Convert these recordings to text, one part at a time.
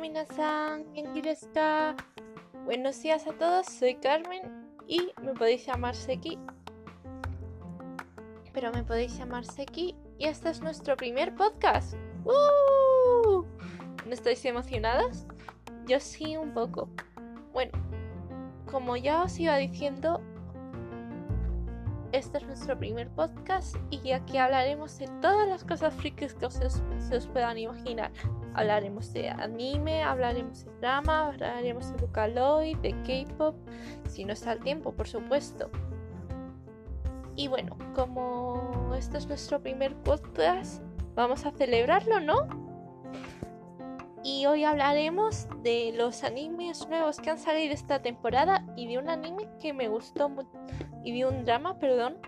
Minasan. Buenos días a todos, soy Carmen y me podéis llamar Seki. Pero me podéis llamar Seki y este es nuestro primer podcast. ¡Uh! ¿No estáis emocionadas? Yo sí un poco. Bueno, como ya os iba diciendo, este es nuestro primer podcast y aquí hablaremos de todas las cosas frikis que se os puedan imaginar. Hablaremos de anime, hablaremos de drama, hablaremos de Vocaloid, de K-pop, si no está el tiempo, por supuesto. Y bueno, como este es nuestro primer podcast, vamos a celebrarlo, ¿no? Y hoy hablaremos de los animes nuevos que han salido esta temporada y de un anime que me gustó mucho, y de un drama, perdón,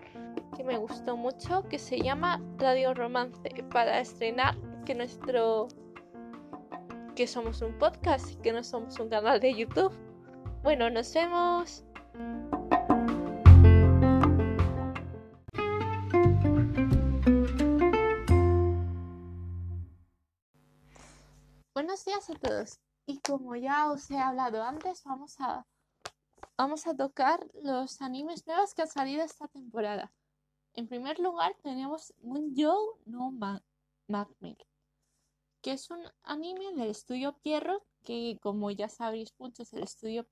que me gustó mucho, que se llama Radio Romance, para estrenar que nuestro que somos un podcast y que no somos un canal de YouTube. Bueno, nos vemos. Buenos días a todos. Y como ya os he hablado antes, vamos a vamos a tocar los animes nuevos que han salido esta temporada. En primer lugar tenemos Moonjo no Magme que es un anime del estudio Pierrot, que como ya sabréis muchos, el estudio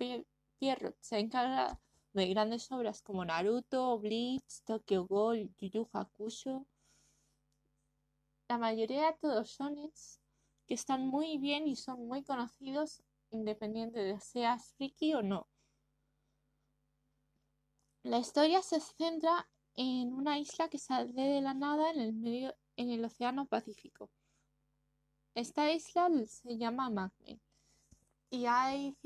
Pierrot se ha encargado de grandes obras como Naruto, Bleach, Tokyo Ghoul, Yu Yu Hakusho. La mayoría de todos son que están muy bien y son muy conocidos independiente de seas friki o no. La historia se centra en una isla que sale de la nada en el medio en el Océano Pacífico. Esta isla se llama Magme y hay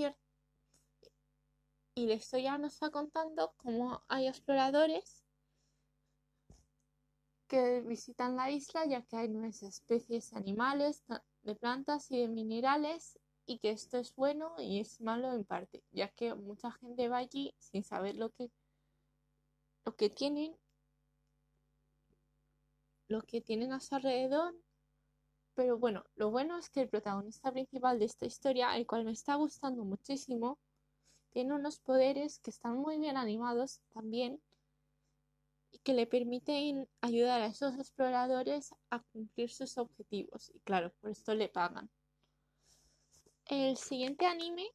y la historia nos está contando cómo hay exploradores que visitan la isla ya que hay nuevas especies animales, de plantas y de minerales y que esto es bueno y es malo en parte, ya que mucha gente va allí sin saber lo que lo que tienen lo que tienen a su alrededor. Pero bueno, lo bueno es que el protagonista principal de esta historia, el cual me está gustando muchísimo, tiene unos poderes que están muy bien animados también que le permiten ayudar a esos exploradores a cumplir sus objetivos. Y claro, por esto le pagan. El siguiente anime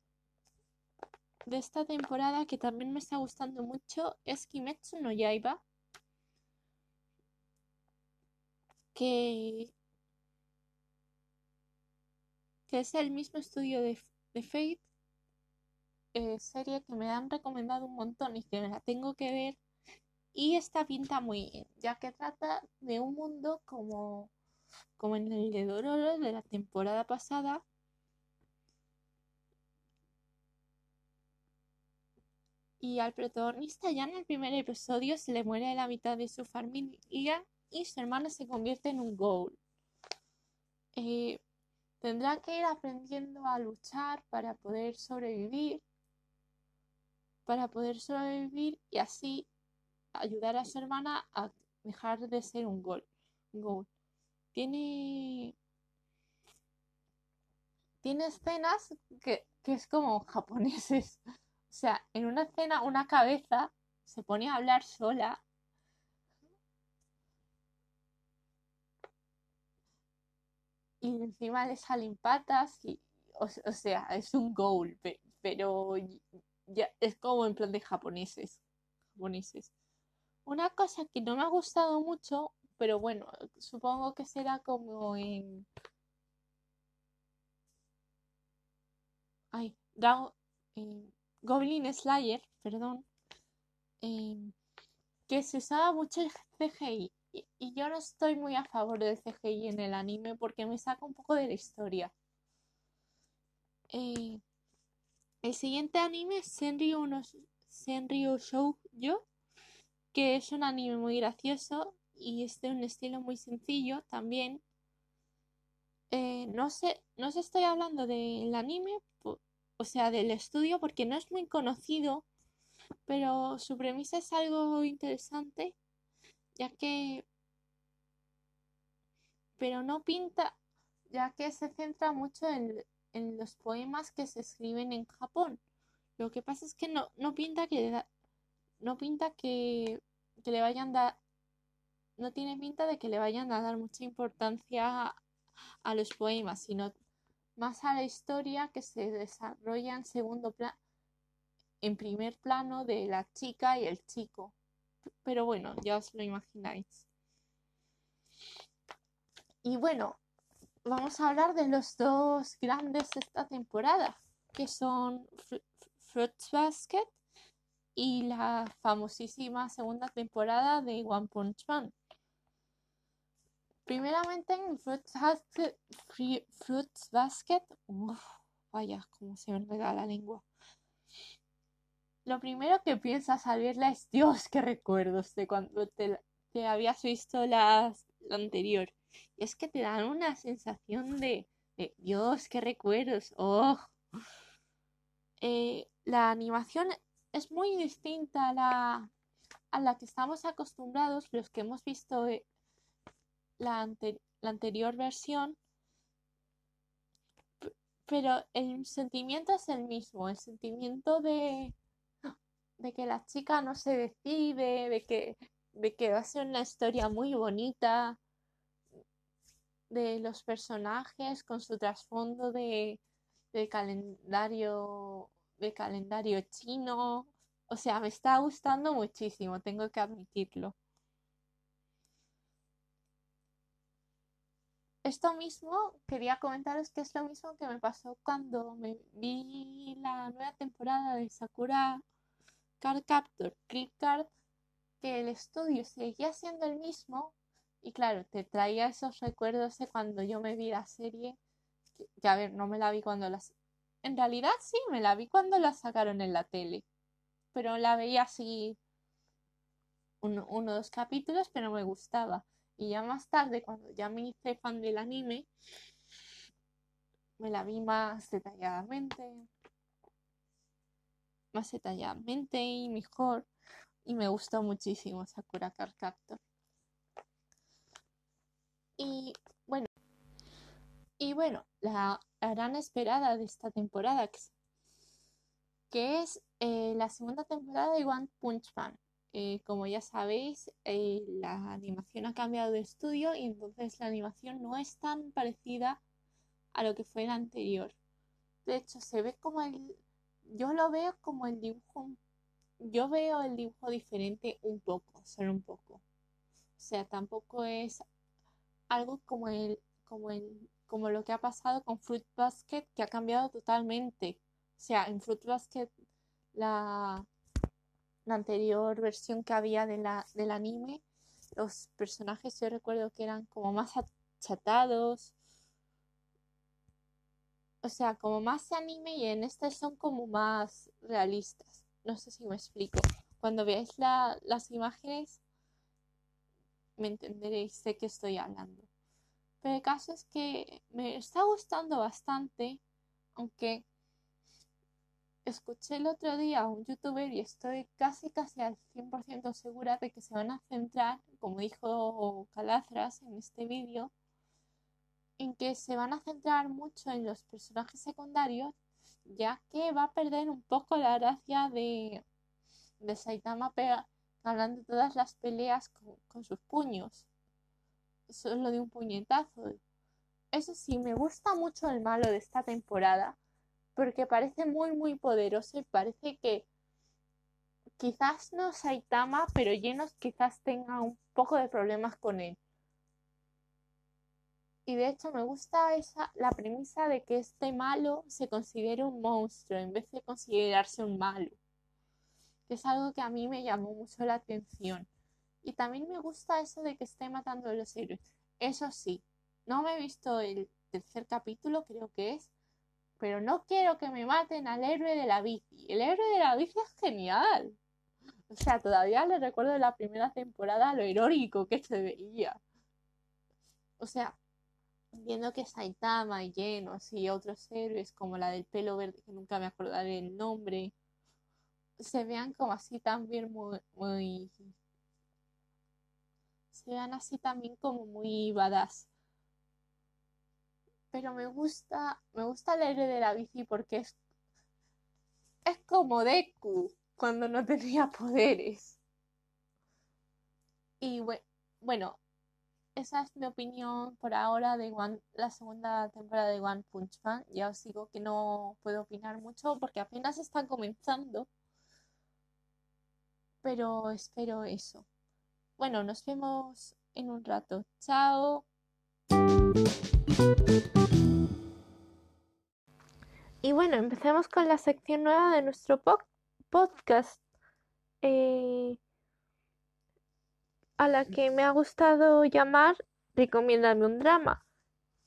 de esta temporada que también me está gustando mucho es Kimetsu no Yaiba. Que que es el mismo estudio de, de Fate, eh, serie que me han recomendado un montón y que me la tengo que ver. Y esta pinta muy bien, ya que trata de un mundo como, como en el de Dororo de la temporada pasada. Y al protagonista ya en el primer episodio se le muere la mitad de su familia y su hermana se convierte en un ghoul. Eh, Tendrá que ir aprendiendo a luchar para poder sobrevivir, para poder sobrevivir y así ayudar a su hermana a dejar de ser un gol. Tiene tiene escenas que, que es como japoneses. O sea, en una escena una cabeza se pone a hablar sola y encima le salen patas y, o, sea, es un goal, pero ya es como en plan de japoneses, japoneses. Una cosa que no me ha gustado mucho, pero bueno, supongo que será como en... Ay, Goblin Slayer, perdón, que se usaba mucho el CGI y, yo no estoy muy a favor del CGI en el anime porque me saca un poco de la historia. Eh, el siguiente anime es Senryu, no, Senryu Shoujo, que es un anime muy gracioso y es de un estilo muy sencillo también. Eh, no sé, no sé, estoy hablando del anime, o sea, del estudio, porque no es muy conocido, pero su premisa es algo interesante ya que pero no pinta, ya que se centra mucho en, en los poemas que se escriben en Japón. Lo que pasa es que no, no pinta que no pinta que, que le vayan a no tiene pinta de que le vayan a dar mucha importancia a, los poemas, sino más a la historia que se desarrolla en segundo en primer plano de la chica y el chico. Pero bueno, ya os lo imagináis. Y bueno, vamos a hablar de los dos grandes de esta temporada, que son Fruits Basket y la famosísima segunda temporada de One Punch Man. Primeramente en Fruits Basket, vaya, cómo se me enreda la lengua. Lo primero que piensas al verla es, Dios, qué recuerdos de cuando te, habías visto la, la anterior. Y es que te dan una sensación de, Dios, qué recuerdos. Oh. Eh, la animación es muy distinta a la, a la que estamos acostumbrados los que hemos visto eh, la, la anterior versión, pero el sentimiento es el mismo, el sentimiento de, de que la chica no se decide, de que, de que va a ser una historia muy bonita, de los personajes con su trasfondo de, de calendario de calendario chino. O sea, me está gustando muchísimo, tengo que admitirlo. Esto mismo quería comentaros que es lo mismo que me pasó cuando me vi la nueva temporada de Sakura Card Captor Click Card, que el estudio seguía siendo el mismo y claro, te traía esos recuerdos de cuando yo me vi la serie, que, a ver, no me la vi cuando las... En realidad sí, me la vi cuando la sacaron en la tele, pero la veía así uno o dos capítulos, pero me gustaba. Y ya más tarde, cuando ya me hice fan del anime, me la vi más detalladamente, más detalladamente y mejor. Y me gustó muchísimo Sakura Card Captor. Y y bueno, la, gran esperada de esta temporada, que es eh, la segunda temporada de One Punch Man. Eh, como ya sabéis, eh, la animación ha cambiado de estudio y entonces la animación no es tan parecida a lo que fue la anterior. De hecho, se ve como el... Yo lo veo como el dibujo... Yo veo el dibujo diferente un poco, solo un poco. O sea, tampoco es algo como el, como el, como lo que ha pasado con Fruit Basket, que ha cambiado totalmente. O sea, en Fruit Basket, la, la anterior versión que había de la, del anime, los personajes yo recuerdo que eran como más achatados. O sea, como más anime y en este son como más realistas. No sé si me explico. Cuando veáis las imágenes, me entenderéis de qué estoy hablando. Pero el caso es que me está gustando bastante, aunque escuché el otro día a un youtuber y estoy casi casi al 100% segura de que se van a centrar, como dijo Calazras en este vídeo, en que se van a centrar mucho en los personajes secundarios, ya que va a perder un poco la gracia de, de Saitama hablando todas las peleas con, sus puños. Solo de un puñetazo. Eso sí, me gusta mucho el malo de esta temporada. Porque parece muy, muy poderoso y parece que quizás no Saitama, pero Llenos quizás tenga un poco de problemas con él. Y de hecho me gusta esa, la premisa de que este malo se considere un monstruo en vez de considerarse un malo es algo que a mí me llamó mucho la atención. Y también me gusta eso de que esté matando a los héroes. Eso sí, no me he visto el tercer capítulo, creo que es, pero no quiero que me maten al héroe de la bici. El héroe de la bici es genial. O sea, todavía le recuerdo de la primera temporada lo heroico que se veía. O sea, viendo que Saitama y Genos y otros héroes como la del pelo verde, que nunca me acordaré el nombre, se vean como así también muy, muy se así también como muy badass. pero me gusta, me gusta el aire de la bici porque es, es como Deku cuando no tenía poderes. Y bueno, esa es mi opinión por ahora de la segunda temporada de One Punch Man. Ya os digo que no puedo opinar mucho porque apenas están comenzando. Pero espero eso. Bueno, nos vemos en un rato. Chao. Y bueno, empecemos con la sección nueva de nuestro podcast. Eh, a la que me ha gustado llamar Recomiéndame un drama.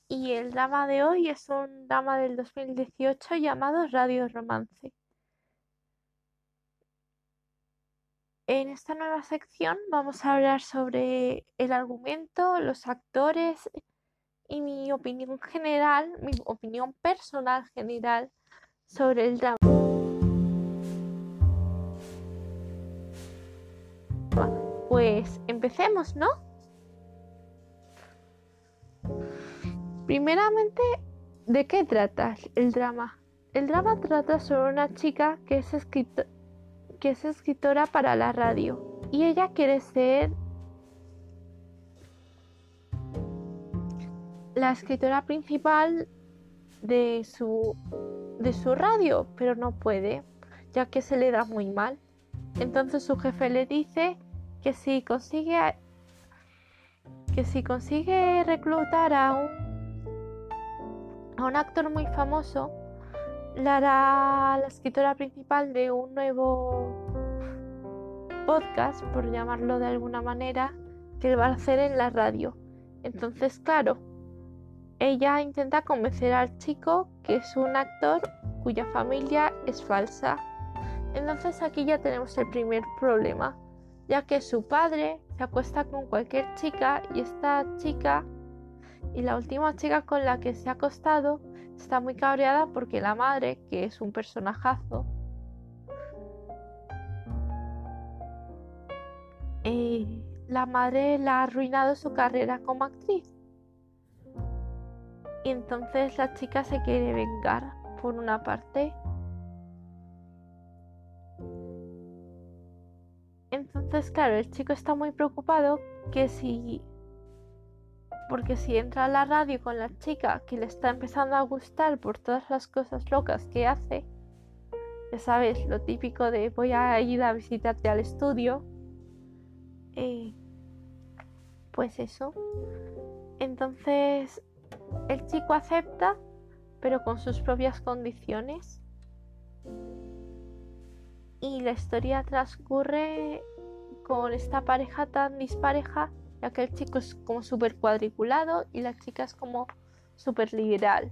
Y el drama de hoy es un drama del 2018 llamado Radio Romance. En esta nueva sección vamos a hablar sobre el argumento, los actores y mi opinión general, mi opinión personal general sobre el drama. Pues empecemos, ¿no? Primeramente, ¿de qué trata el drama? El drama trata sobre una chica que es, que es escritora para la radio y ella quiere ser la escritora principal de su, de su radio, pero no puede, ya que se le da muy mal. Entonces su jefe le dice que si consigue que si consigue reclutar a un a un actor muy famoso la hará la escritora principal de un nuevo podcast por llamarlo de alguna manera que va a hacer en la radio. Entonces claro ella intenta convencer al chico que es un actor cuya familia es falsa. Entonces aquí ya tenemos el primer problema ya que su padre se acuesta con cualquier chica y esta chica y la última chica con la que se ha acostado está muy cabreada porque la madre, que es un personajazo, eh, la madre la ha arruinado su carrera como actriz. Y entonces la chica se quiere vengar por una parte Entonces, claro, el chico está muy preocupado que si... Porque si entra a la radio con la chica que le está empezando a gustar por todas las cosas locas que hace, ya sabes, lo típico de voy a ir a visitarte al estudio, eh, pues eso. Entonces, el chico acepta, pero con sus propias condiciones y la historia transcurre con esta pareja tan dispareja, ya que el chico es como súper cuadriculado y la chica es como súper liberal.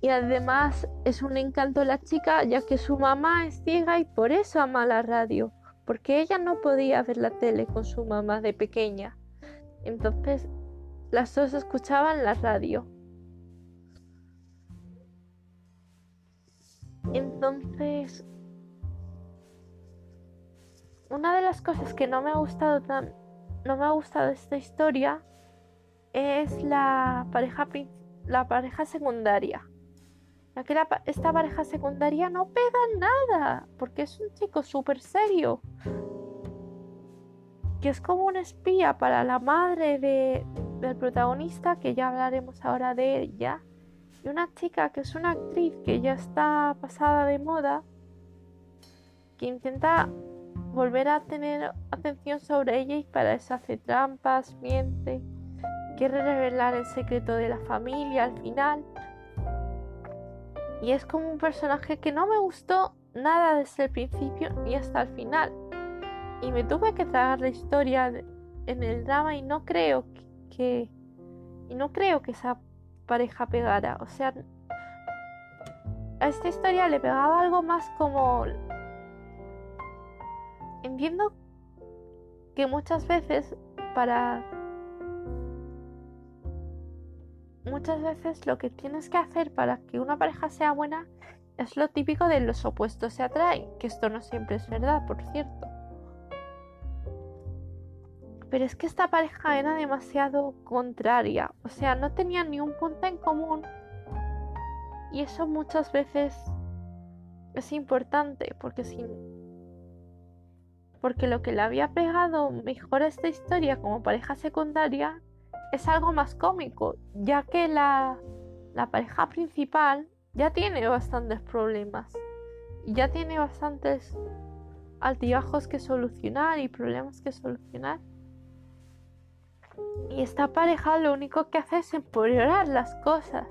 Y además es un encanto la chica, ya que su mamá es ciega y por eso ama la radio, porque ella no podía ver la tele con su mamá de pequeña. Entonces las dos escuchaban la radio. Entonces, una de las cosas que no me ha gustado tan, no me ha gustado esta historia es la pareja la pareja secundaria. Que esta pareja secundaria no pega nada, porque es un chico súper serio. Que es como un espía para la madre de, del protagonista, que ya hablaremos ahora de ella y una chica que es una actriz que ya está pasada de moda, que intenta volver a tener atención sobre ella y para eso hace trampas, miente, quiere revelar el secreto de la familia al final. Y es como un personaje que no me gustó nada desde el principio ni hasta el final. Y me tuve que tragar la historia en el drama y no creo que, y no creo que esa pareja pegara. O sea, a esta historia le pegaba algo más como... Entiendo que muchas veces para... Muchas veces lo que tienes que hacer para que una pareja sea buena es lo típico de los opuestos se atraen, que esto no siempre es verdad, por cierto. Pero es que esta pareja era demasiado contraria, o sea, no tenían ni un punto en común. Y eso muchas veces es importante, porque si porque lo que le había pegado mejor a esta historia como pareja secundaria es algo más cómico, ya que la, la pareja principal ya tiene bastantes problemas y ya tiene bastantes altibajos que solucionar y problemas que solucionar. Y esta pareja lo único que hace es empeorar las cosas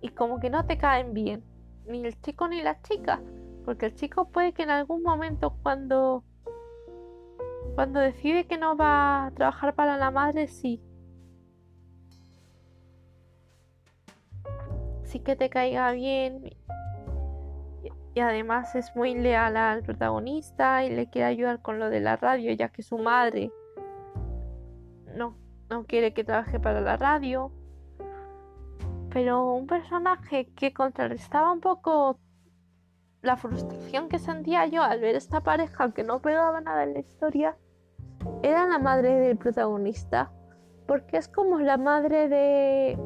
y como que no te caen bien, ni el chico ni la chica, porque el chico puede que en algún momento cuando cuando decide que no va a trabajar para la madre, sí. Sí que te caiga bien. Y además es muy leal al protagonista y le quiere ayudar con lo de la radio, ya que su madre no, no quiere que trabaje para la radio. Pero un personaje que contrarrestaba un poco la frustración que sentía yo al ver esta pareja que no pegaba nada en la historia era la madre del protagonista, porque es como la madre de,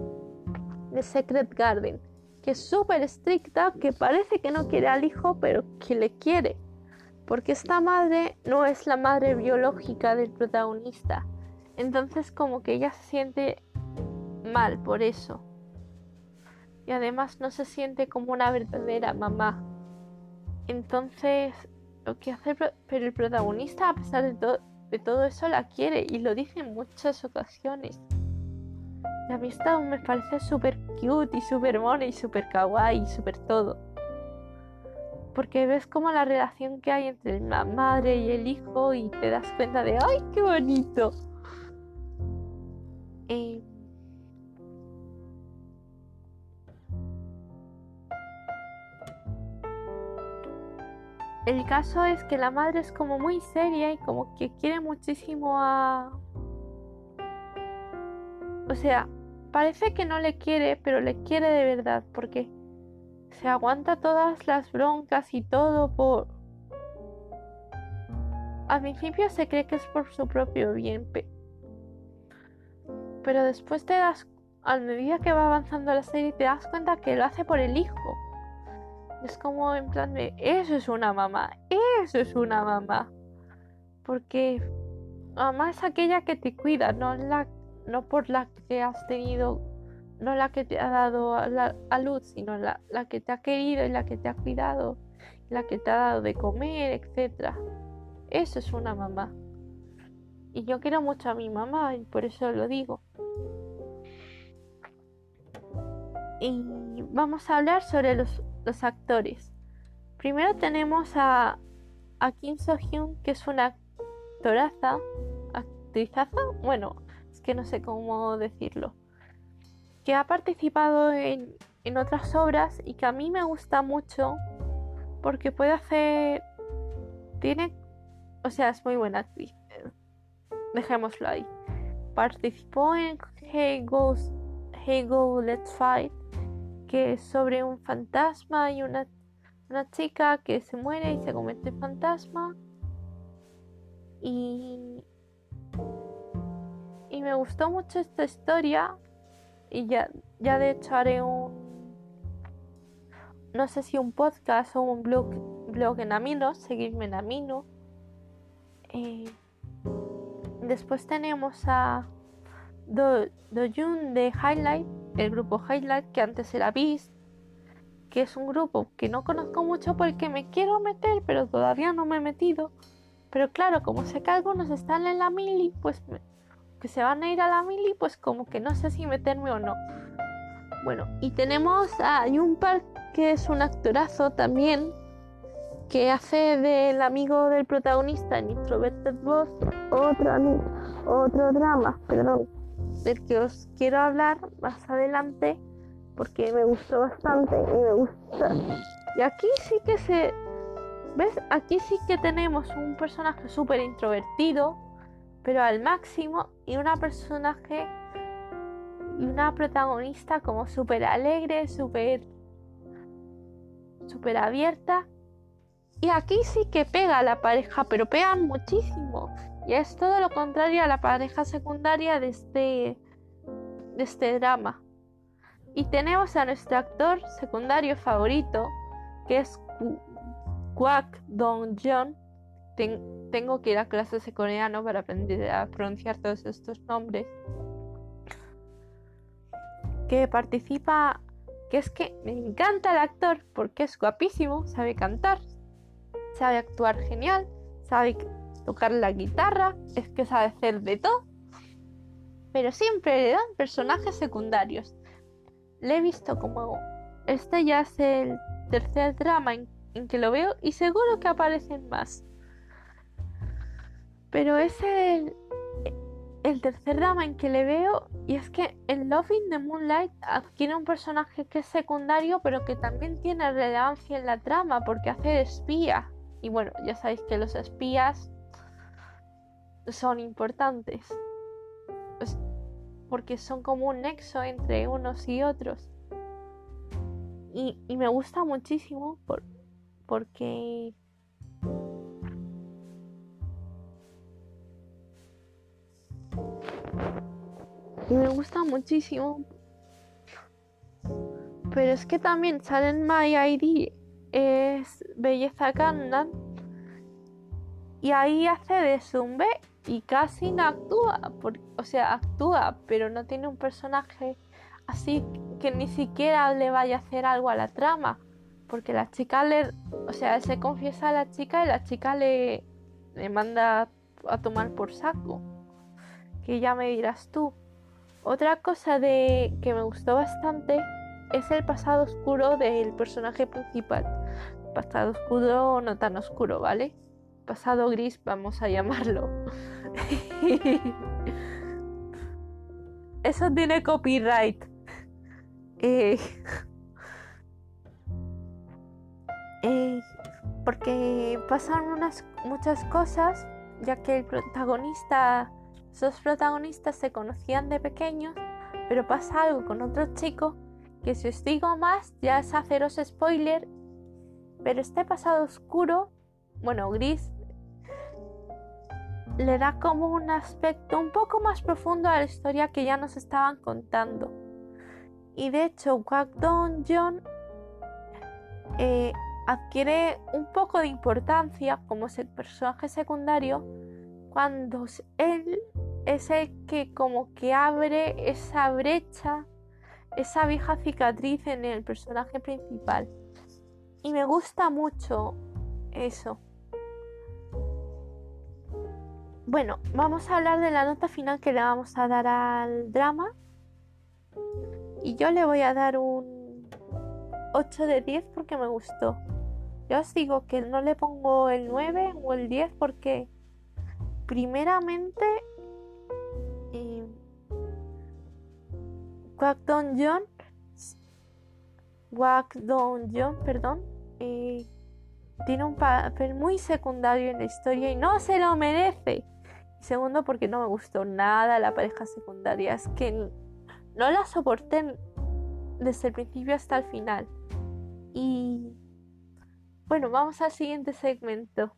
de Secret Garden, que es súper estricta, que parece que no quiere al hijo, pero que le quiere, porque esta madre no es la madre biológica del protagonista, entonces como que ella se siente mal por eso. Y además no se siente como una verdadera mamá. Entonces, lo que hace pero el protagonista, a pesar de todo, de todo eso la quiere y lo dice en muchas ocasiones. Y a mí esto me parece súper cute y súper mono y súper kawaii y súper todo. Porque ves como la relación que hay entre la madre y el hijo y te das cuenta de ¡ay, qué bonito! El caso es que la madre es como muy seria y como que quiere muchísimo a... O sea, parece que no le quiere, pero le quiere de verdad porque se aguanta todas las broncas y todo por... Al principio se cree que es por su propio bien, pero después te das, a medida que va avanzando la serie, te das cuenta que lo hace por el hijo. Es como en plan de, eso es una mamá, eso es una mamá. Porque mamá es aquella que te cuida, no, la, no por la que has tenido, no la que te ha dado a, la, luz, sino la, la, que te ha querido y la que te ha cuidado, la que te ha dado de comer, etc. Eso es una mamá. Y yo quiero mucho a mi mamá y por eso lo digo. Y vamos a hablar sobre los los actores. Primero tenemos a, a Kim So Hyun, que es una actoraza, actrizaza, bueno, es que no sé cómo decirlo, que ha participado en, en otras obras y que a mí me gusta mucho porque puede hacer, tiene, o sea, es muy buena actriz, dejémoslo ahí. Participó en Hey Goes, Hey Go Let's Fight que es sobre un fantasma y una, una chica que se muere y se convierte en fantasma. Y, y me gustó mucho esta historia. Y ya, ya de hecho haré un. No sé si un podcast o un blog, blog en Amino. Seguirme en Amino. Eh, después tenemos a Do, Dojun de Highlight el grupo Highlight, que antes era Beast, que es un grupo que no conozco mucho porque me quiero meter, pero todavía no me he metido. Pero claro, como sé que algunos están en la mili, pues que se van a ir a la mili, pues como que no sé si meterme o no. Bueno, y tenemos a Par que es un actorazo también, que hace del amigo del protagonista en Introverted Boss, otro, otro drama, perdón, del que os quiero hablar más adelante porque me gustó bastante y me gusta. Y aquí sí que se... ¿Ves? Aquí sí que tenemos un personaje súper introvertido, pero al máximo, y una personaje y una protagonista como súper alegre, súper súper abierta. Y aquí sí que pega la pareja, pero pegan muchísimo. Y es todo lo contrario a la pareja secundaria de este, de este drama. Y tenemos a nuestro actor secundario favorito, que es Kwak Dong Jeon. tengo que ir a clases de coreano para aprender a pronunciar todos estos nombres. Que participa, que es que me encanta el actor porque es guapísimo, sabe cantar, sabe actuar genial, sabe tocar la guitarra, es que sabe hacer de todo. Pero siempre le dan personajes secundarios. Le he visto como este ya es el tercer drama en, que lo veo y seguro que aparecen más. Pero es el, el tercer drama en que le veo y es que en Love in the Moonlight adquiere un personaje que es secundario pero que también tiene relevancia en la trama porque hace espía. Y bueno, ya sabéis que los espías son importantes. Pues, porque son como un nexo entre unos y otros. Y, y me gusta muchísimo por, porque me gusta muchísimo pero es que también sale en My ID es Belleza Gangnam y ahí hace de Zumbe y casi no actúa, o sea, actúa, pero no tiene un personaje así que ni siquiera le vaya a hacer algo a la trama, porque la chica le, o sea, él se confiesa a la chica y la chica le, le manda a tomar por saco, que ya me dirás tú. Otra cosa de que me gustó bastante es el pasado oscuro del personaje principal. Pasado oscuro, no tan oscuro, ¿vale? Pasado gris, vamos a llamarlo. Eso tiene copyright. Eh, eh, porque pasan unas muchas cosas, ya que el protagonista, esos protagonistas se conocían de pequeños, pero pasa algo con otro chico que si os digo más ya es haceros spoiler, pero este pasado oscuro, bueno, gris, le da como un aspecto un poco más profundo a la historia que ya nos estaban contando. Y de hecho, Kwak Dong John eh, adquiere un poco de importancia como personaje secundario cuando él es el que como que abre esa brecha, esa vieja cicatriz en el personaje principal. Y me gusta mucho eso. Bueno, vamos a hablar de la nota final que le vamos a dar al drama. Y yo le voy a dar un 8 de 10 porque me gustó. Yo os digo que no le pongo el 9 o el 10 porque primeramente eh, John Don John, perdón, tiene un papel muy secundario en la historia y no se lo merece. Segundo, porque no me gustó nada la pareja secundaria. Es que no la soporté desde el principio hasta el final. Y bueno, vamos al siguiente segmento.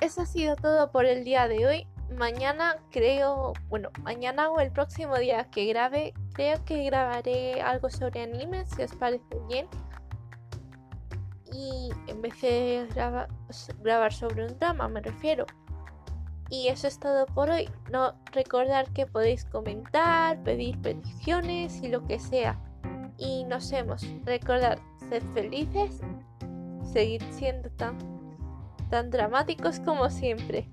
Eso ha sido todo por el día de hoy mañana creo, bueno, mañana o el próximo día que grabe, creo que grabaré algo sobre anime, si os parece bien. Y en vez de grabar sobre un drama, me refiero. Y eso es todo por hoy. No recordar que podéis comentar, pedir peticiones y lo que sea. Y nos vemos. Recordar, ser felices, seguir siendo tan, tan dramáticos como siempre.